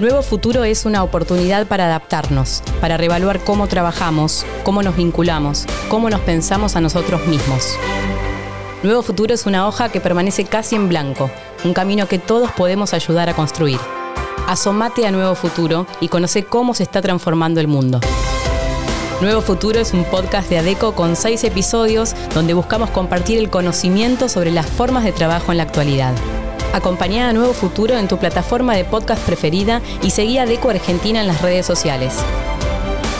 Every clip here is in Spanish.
Nuevo Futuro es una oportunidad para adaptarnos, para reevaluar cómo trabajamos, cómo nos vinculamos, cómo nos pensamos a nosotros mismos. Nuevo Futuro es una hoja que permanece casi en blanco, un camino que todos podemos ayudar a construir. Asomate a Nuevo Futuro y conoce cómo se está transformando el mundo. Nuevo Futuro es un podcast de ADECO con seis episodios donde buscamos compartir el conocimiento sobre las formas de trabajo en la actualidad. Acompañá a Nuevo Futuro en tu plataforma de podcast preferida y seguí a ADECO Argentina en las redes sociales.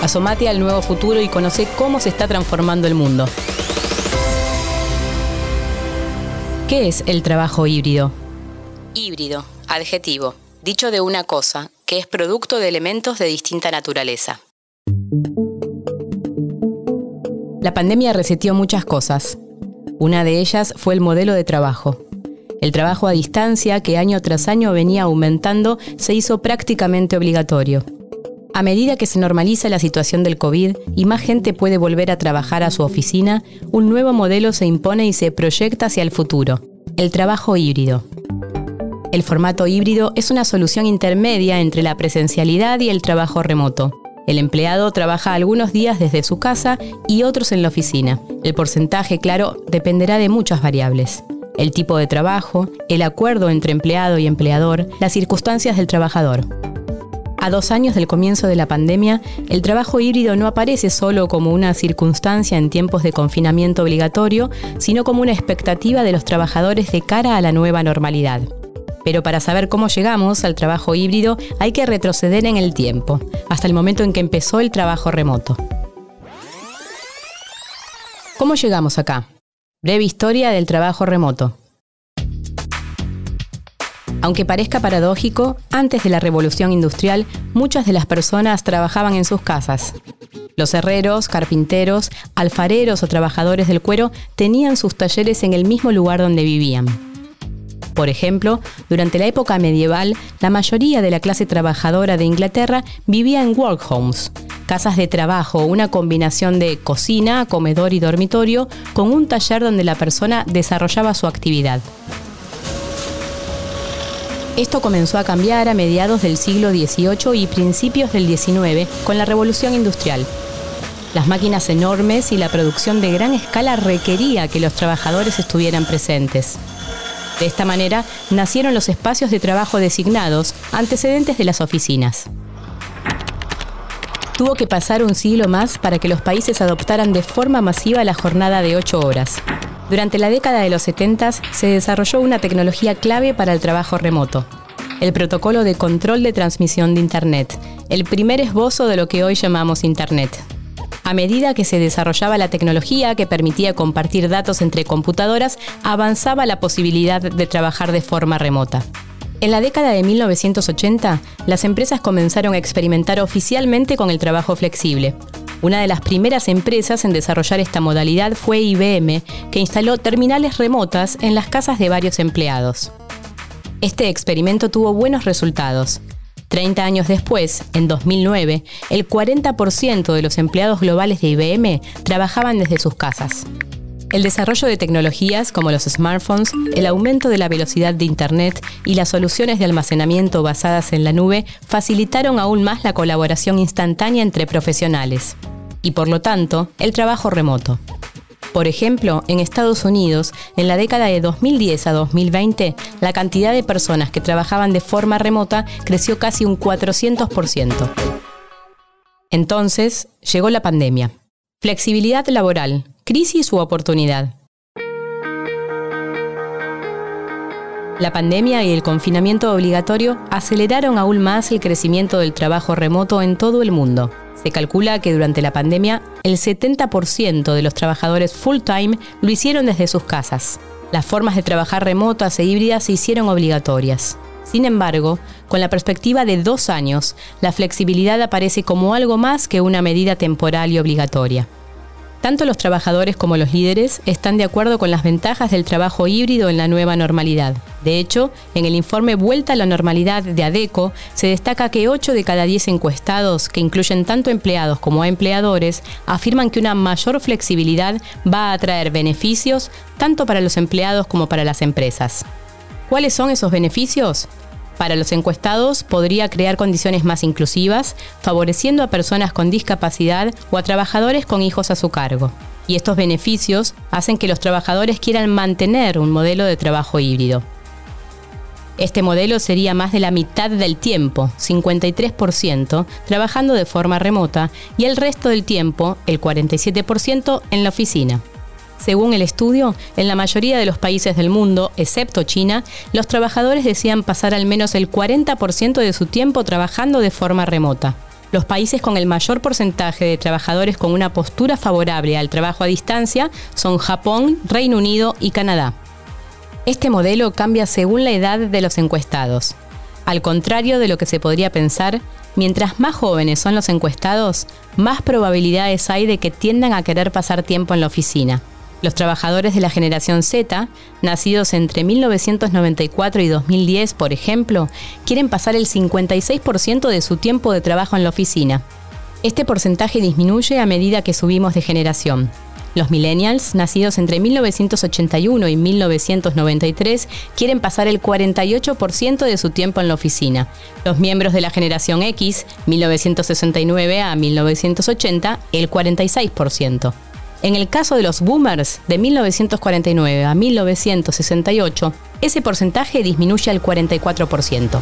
Asomate al Nuevo Futuro y conoce cómo se está transformando el mundo. ¿Qué es el trabajo híbrido? Híbrido, adjetivo, dicho de una cosa, que es producto de elementos de distinta naturaleza. La pandemia reseteó muchas cosas. Una de ellas fue el modelo de trabajo. El trabajo a distancia, que año tras año venía aumentando, se hizo prácticamente obligatorio. A medida que se normaliza la situación del COVID y más gente puede volver a trabajar a su oficina, un nuevo modelo se impone y se proyecta hacia el futuro, el trabajo híbrido. El formato híbrido es una solución intermedia entre la presencialidad y el trabajo remoto. El empleado trabaja algunos días desde su casa y otros en la oficina. El porcentaje, claro, dependerá de muchas variables. El tipo de trabajo, el acuerdo entre empleado y empleador, las circunstancias del trabajador. A dos años del comienzo de la pandemia, el trabajo híbrido no aparece solo como una circunstancia en tiempos de confinamiento obligatorio, sino como una expectativa de los trabajadores de cara a la nueva normalidad. Pero para saber cómo llegamos al trabajo híbrido hay que retroceder en el tiempo, hasta el momento en que empezó el trabajo remoto. ¿Cómo llegamos acá? Breve historia del trabajo remoto. Aunque parezca paradójico, antes de la revolución industrial, muchas de las personas trabajaban en sus casas. Los herreros, carpinteros, alfareros o trabajadores del cuero tenían sus talleres en el mismo lugar donde vivían. Por ejemplo, durante la época medieval, la mayoría de la clase trabajadora de Inglaterra vivía en workhomes, casas de trabajo, una combinación de cocina, comedor y dormitorio, con un taller donde la persona desarrollaba su actividad. Esto comenzó a cambiar a mediados del siglo XVIII y principios del XIX con la Revolución Industrial. Las máquinas enormes y la producción de gran escala requería que los trabajadores estuvieran presentes. De esta manera nacieron los espacios de trabajo designados, antecedentes de las oficinas. Tuvo que pasar un siglo más para que los países adoptaran de forma masiva la jornada de ocho horas. Durante la década de los 70 se desarrolló una tecnología clave para el trabajo remoto, el protocolo de control de transmisión de Internet, el primer esbozo de lo que hoy llamamos Internet. A medida que se desarrollaba la tecnología que permitía compartir datos entre computadoras, avanzaba la posibilidad de trabajar de forma remota. En la década de 1980, las empresas comenzaron a experimentar oficialmente con el trabajo flexible, una de las primeras empresas en desarrollar esta modalidad fue IBM, que instaló terminales remotas en las casas de varios empleados. Este experimento tuvo buenos resultados. 30 años después, en 2009, el 40% de los empleados globales de IBM trabajaban desde sus casas. El desarrollo de tecnologías como los smartphones, el aumento de la velocidad de Internet y las soluciones de almacenamiento basadas en la nube facilitaron aún más la colaboración instantánea entre profesionales y por lo tanto el trabajo remoto. Por ejemplo, en Estados Unidos, en la década de 2010 a 2020, la cantidad de personas que trabajaban de forma remota creció casi un 400%. Entonces, llegó la pandemia. Flexibilidad laboral, crisis u oportunidad. La pandemia y el confinamiento obligatorio aceleraron aún más el crecimiento del trabajo remoto en todo el mundo. Se calcula que durante la pandemia el 70% de los trabajadores full-time lo hicieron desde sus casas. Las formas de trabajar remotas e híbridas se hicieron obligatorias. Sin embargo, con la perspectiva de dos años, la flexibilidad aparece como algo más que una medida temporal y obligatoria. Tanto los trabajadores como los líderes están de acuerdo con las ventajas del trabajo híbrido en la nueva normalidad. De hecho, en el informe Vuelta a la Normalidad de ADECO se destaca que 8 de cada 10 encuestados, que incluyen tanto empleados como a empleadores, afirman que una mayor flexibilidad va a traer beneficios tanto para los empleados como para las empresas. ¿Cuáles son esos beneficios? Para los encuestados podría crear condiciones más inclusivas, favoreciendo a personas con discapacidad o a trabajadores con hijos a su cargo. Y estos beneficios hacen que los trabajadores quieran mantener un modelo de trabajo híbrido. Este modelo sería más de la mitad del tiempo, 53%, trabajando de forma remota y el resto del tiempo, el 47%, en la oficina. Según el estudio, en la mayoría de los países del mundo, excepto China, los trabajadores desean pasar al menos el 40% de su tiempo trabajando de forma remota. Los países con el mayor porcentaje de trabajadores con una postura favorable al trabajo a distancia son Japón, Reino Unido y Canadá. Este modelo cambia según la edad de los encuestados. Al contrario de lo que se podría pensar, mientras más jóvenes son los encuestados, más probabilidades hay de que tiendan a querer pasar tiempo en la oficina. Los trabajadores de la generación Z, nacidos entre 1994 y 2010, por ejemplo, quieren pasar el 56% de su tiempo de trabajo en la oficina. Este porcentaje disminuye a medida que subimos de generación. Los millennials, nacidos entre 1981 y 1993, quieren pasar el 48% de su tiempo en la oficina. Los miembros de la generación X, 1969 a 1980, el 46%. En el caso de los boomers, de 1949 a 1968, ese porcentaje disminuye al 44%.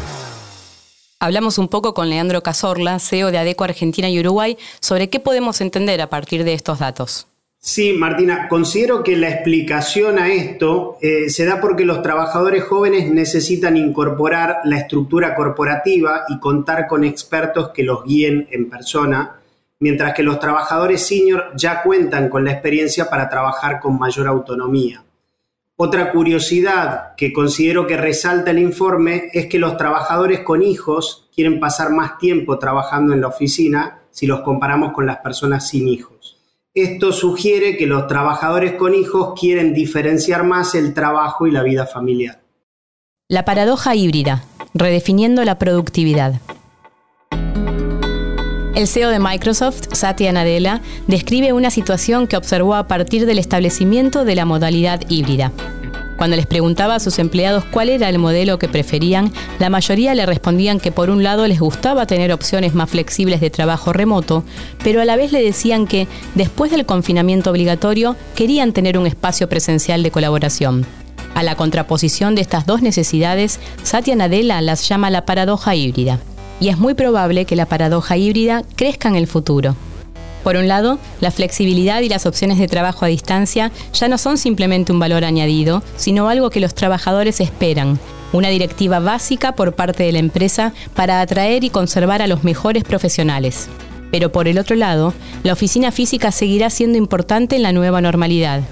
Hablamos un poco con Leandro Cazorla, CEO de ADECO Argentina y Uruguay, sobre qué podemos entender a partir de estos datos. Sí, Martina, considero que la explicación a esto eh, se da porque los trabajadores jóvenes necesitan incorporar la estructura corporativa y contar con expertos que los guíen en persona, mientras que los trabajadores senior ya cuentan con la experiencia para trabajar con mayor autonomía. Otra curiosidad que considero que resalta el informe es que los trabajadores con hijos quieren pasar más tiempo trabajando en la oficina si los comparamos con las personas sin hijos. Esto sugiere que los trabajadores con hijos quieren diferenciar más el trabajo y la vida familiar. La paradoja híbrida, redefiniendo la productividad. El CEO de Microsoft, Satya Nadella, describe una situación que observó a partir del establecimiento de la modalidad híbrida. Cuando les preguntaba a sus empleados cuál era el modelo que preferían, la mayoría le respondían que por un lado les gustaba tener opciones más flexibles de trabajo remoto, pero a la vez le decían que, después del confinamiento obligatorio, querían tener un espacio presencial de colaboración. A la contraposición de estas dos necesidades, Satya Nadella las llama la paradoja híbrida. Y es muy probable que la paradoja híbrida crezca en el futuro. Por un lado, la flexibilidad y las opciones de trabajo a distancia ya no son simplemente un valor añadido, sino algo que los trabajadores esperan, una directiva básica por parte de la empresa para atraer y conservar a los mejores profesionales. Pero por el otro lado, la oficina física seguirá siendo importante en la nueva normalidad.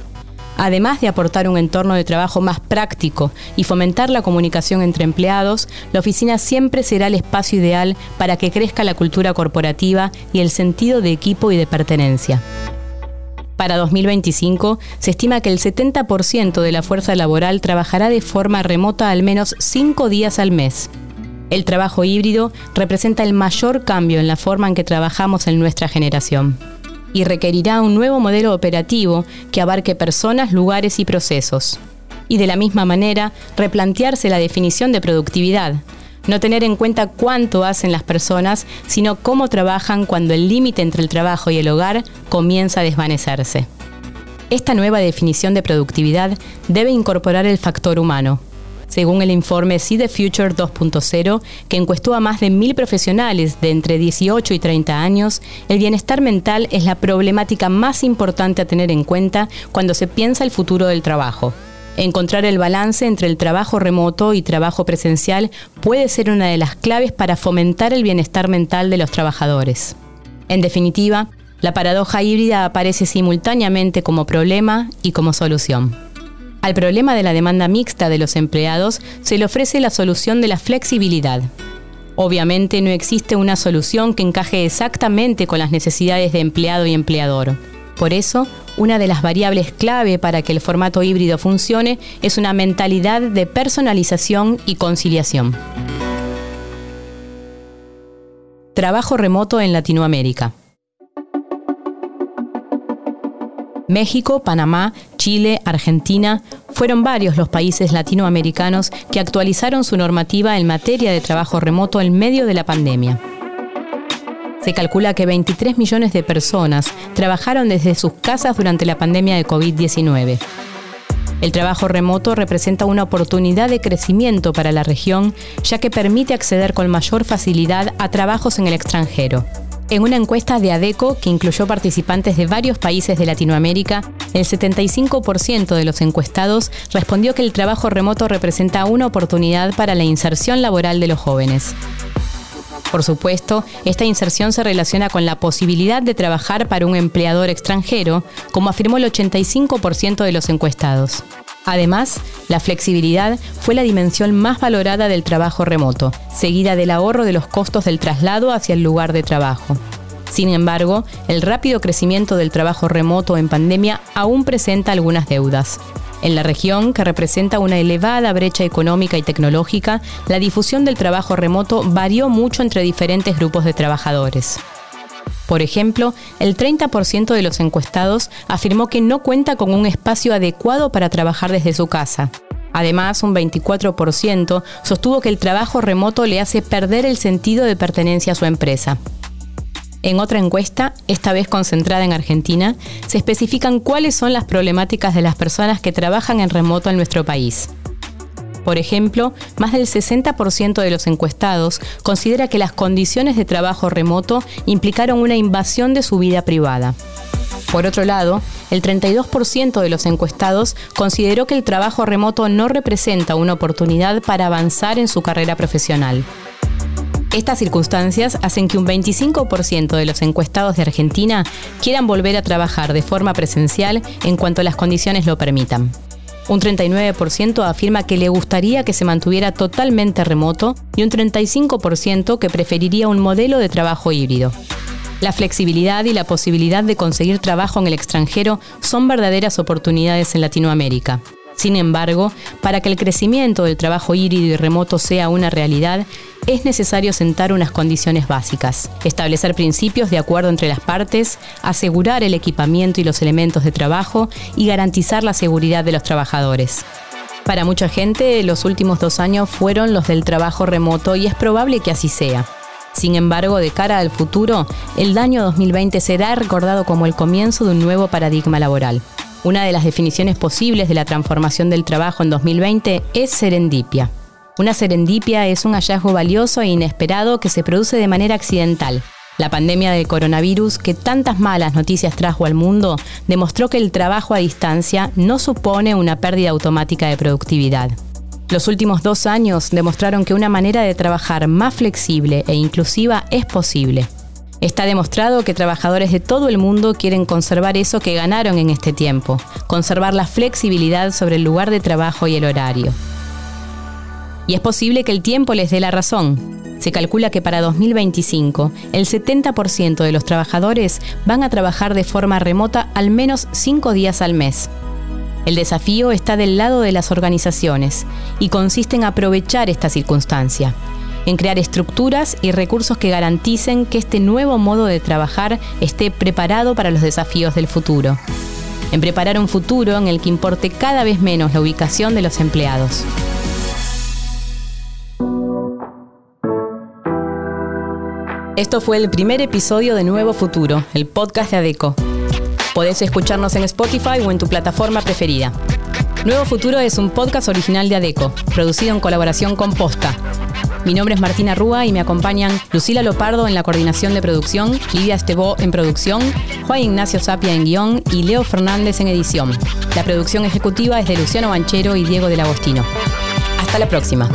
Además de aportar un entorno de trabajo más práctico y fomentar la comunicación entre empleados, la oficina siempre será el espacio ideal para que crezca la cultura corporativa y el sentido de equipo y de pertenencia. Para 2025 se estima que el 70% de la fuerza laboral trabajará de forma remota al menos cinco días al mes. El trabajo híbrido representa el mayor cambio en la forma en que trabajamos en nuestra generación y requerirá un nuevo modelo operativo que abarque personas, lugares y procesos. Y de la misma manera, replantearse la definición de productividad, no tener en cuenta cuánto hacen las personas, sino cómo trabajan cuando el límite entre el trabajo y el hogar comienza a desvanecerse. Esta nueva definición de productividad debe incorporar el factor humano, según el informe See the Future 2.0, que encuestó a más de mil profesionales de entre 18 y 30 años, el bienestar mental es la problemática más importante a tener en cuenta cuando se piensa el futuro del trabajo. Encontrar el balance entre el trabajo remoto y trabajo presencial puede ser una de las claves para fomentar el bienestar mental de los trabajadores. En definitiva, la paradoja híbrida aparece simultáneamente como problema y como solución. Al problema de la demanda mixta de los empleados se le ofrece la solución de la flexibilidad. Obviamente no existe una solución que encaje exactamente con las necesidades de empleado y empleador. Por eso, una de las variables clave para que el formato híbrido funcione es una mentalidad de personalización y conciliación. Trabajo remoto en Latinoamérica. México, Panamá, Chile, Argentina, fueron varios los países latinoamericanos que actualizaron su normativa en materia de trabajo remoto en medio de la pandemia. Se calcula que 23 millones de personas trabajaron desde sus casas durante la pandemia de COVID-19. El trabajo remoto representa una oportunidad de crecimiento para la región, ya que permite acceder con mayor facilidad a trabajos en el extranjero. En una encuesta de ADECO que incluyó participantes de varios países de Latinoamérica, el 75% de los encuestados respondió que el trabajo remoto representa una oportunidad para la inserción laboral de los jóvenes. Por supuesto, esta inserción se relaciona con la posibilidad de trabajar para un empleador extranjero, como afirmó el 85% de los encuestados. Además, la flexibilidad fue la dimensión más valorada del trabajo remoto, seguida del ahorro de los costos del traslado hacia el lugar de trabajo. Sin embargo, el rápido crecimiento del trabajo remoto en pandemia aún presenta algunas deudas. En la región, que representa una elevada brecha económica y tecnológica, la difusión del trabajo remoto varió mucho entre diferentes grupos de trabajadores. Por ejemplo, el 30% de los encuestados afirmó que no cuenta con un espacio adecuado para trabajar desde su casa. Además, un 24% sostuvo que el trabajo remoto le hace perder el sentido de pertenencia a su empresa. En otra encuesta, esta vez concentrada en Argentina, se especifican cuáles son las problemáticas de las personas que trabajan en remoto en nuestro país. Por ejemplo, más del 60% de los encuestados considera que las condiciones de trabajo remoto implicaron una invasión de su vida privada. Por otro lado, el 32% de los encuestados consideró que el trabajo remoto no representa una oportunidad para avanzar en su carrera profesional. Estas circunstancias hacen que un 25% de los encuestados de Argentina quieran volver a trabajar de forma presencial en cuanto las condiciones lo permitan. Un 39% afirma que le gustaría que se mantuviera totalmente remoto y un 35% que preferiría un modelo de trabajo híbrido. La flexibilidad y la posibilidad de conseguir trabajo en el extranjero son verdaderas oportunidades en Latinoamérica. Sin embargo, para que el crecimiento del trabajo híbrido y remoto sea una realidad, es necesario sentar unas condiciones básicas, establecer principios de acuerdo entre las partes, asegurar el equipamiento y los elementos de trabajo y garantizar la seguridad de los trabajadores. Para mucha gente, los últimos dos años fueron los del trabajo remoto y es probable que así sea. Sin embargo, de cara al futuro, el año 2020 será recordado como el comienzo de un nuevo paradigma laboral. Una de las definiciones posibles de la transformación del trabajo en 2020 es serendipia. Una serendipia es un hallazgo valioso e inesperado que se produce de manera accidental. La pandemia del coronavirus, que tantas malas noticias trajo al mundo, demostró que el trabajo a distancia no supone una pérdida automática de productividad. Los últimos dos años demostraron que una manera de trabajar más flexible e inclusiva es posible. Está demostrado que trabajadores de todo el mundo quieren conservar eso que ganaron en este tiempo, conservar la flexibilidad sobre el lugar de trabajo y el horario. Y es posible que el tiempo les dé la razón. Se calcula que para 2025 el 70% de los trabajadores van a trabajar de forma remota al menos 5 días al mes. El desafío está del lado de las organizaciones y consiste en aprovechar esta circunstancia en crear estructuras y recursos que garanticen que este nuevo modo de trabajar esté preparado para los desafíos del futuro. En preparar un futuro en el que importe cada vez menos la ubicación de los empleados. Esto fue el primer episodio de Nuevo Futuro, el podcast de ADECO. Podés escucharnos en Spotify o en tu plataforma preferida. Nuevo Futuro es un podcast original de ADECO, producido en colaboración con Posta, mi nombre es Martina Rúa y me acompañan Lucila Lopardo en la coordinación de producción, Lidia Estebó en producción, Juan Ignacio Sapia en guion y Leo Fernández en edición. La producción ejecutiva es de Luciano Banchero y Diego del Agostino. Hasta la próxima.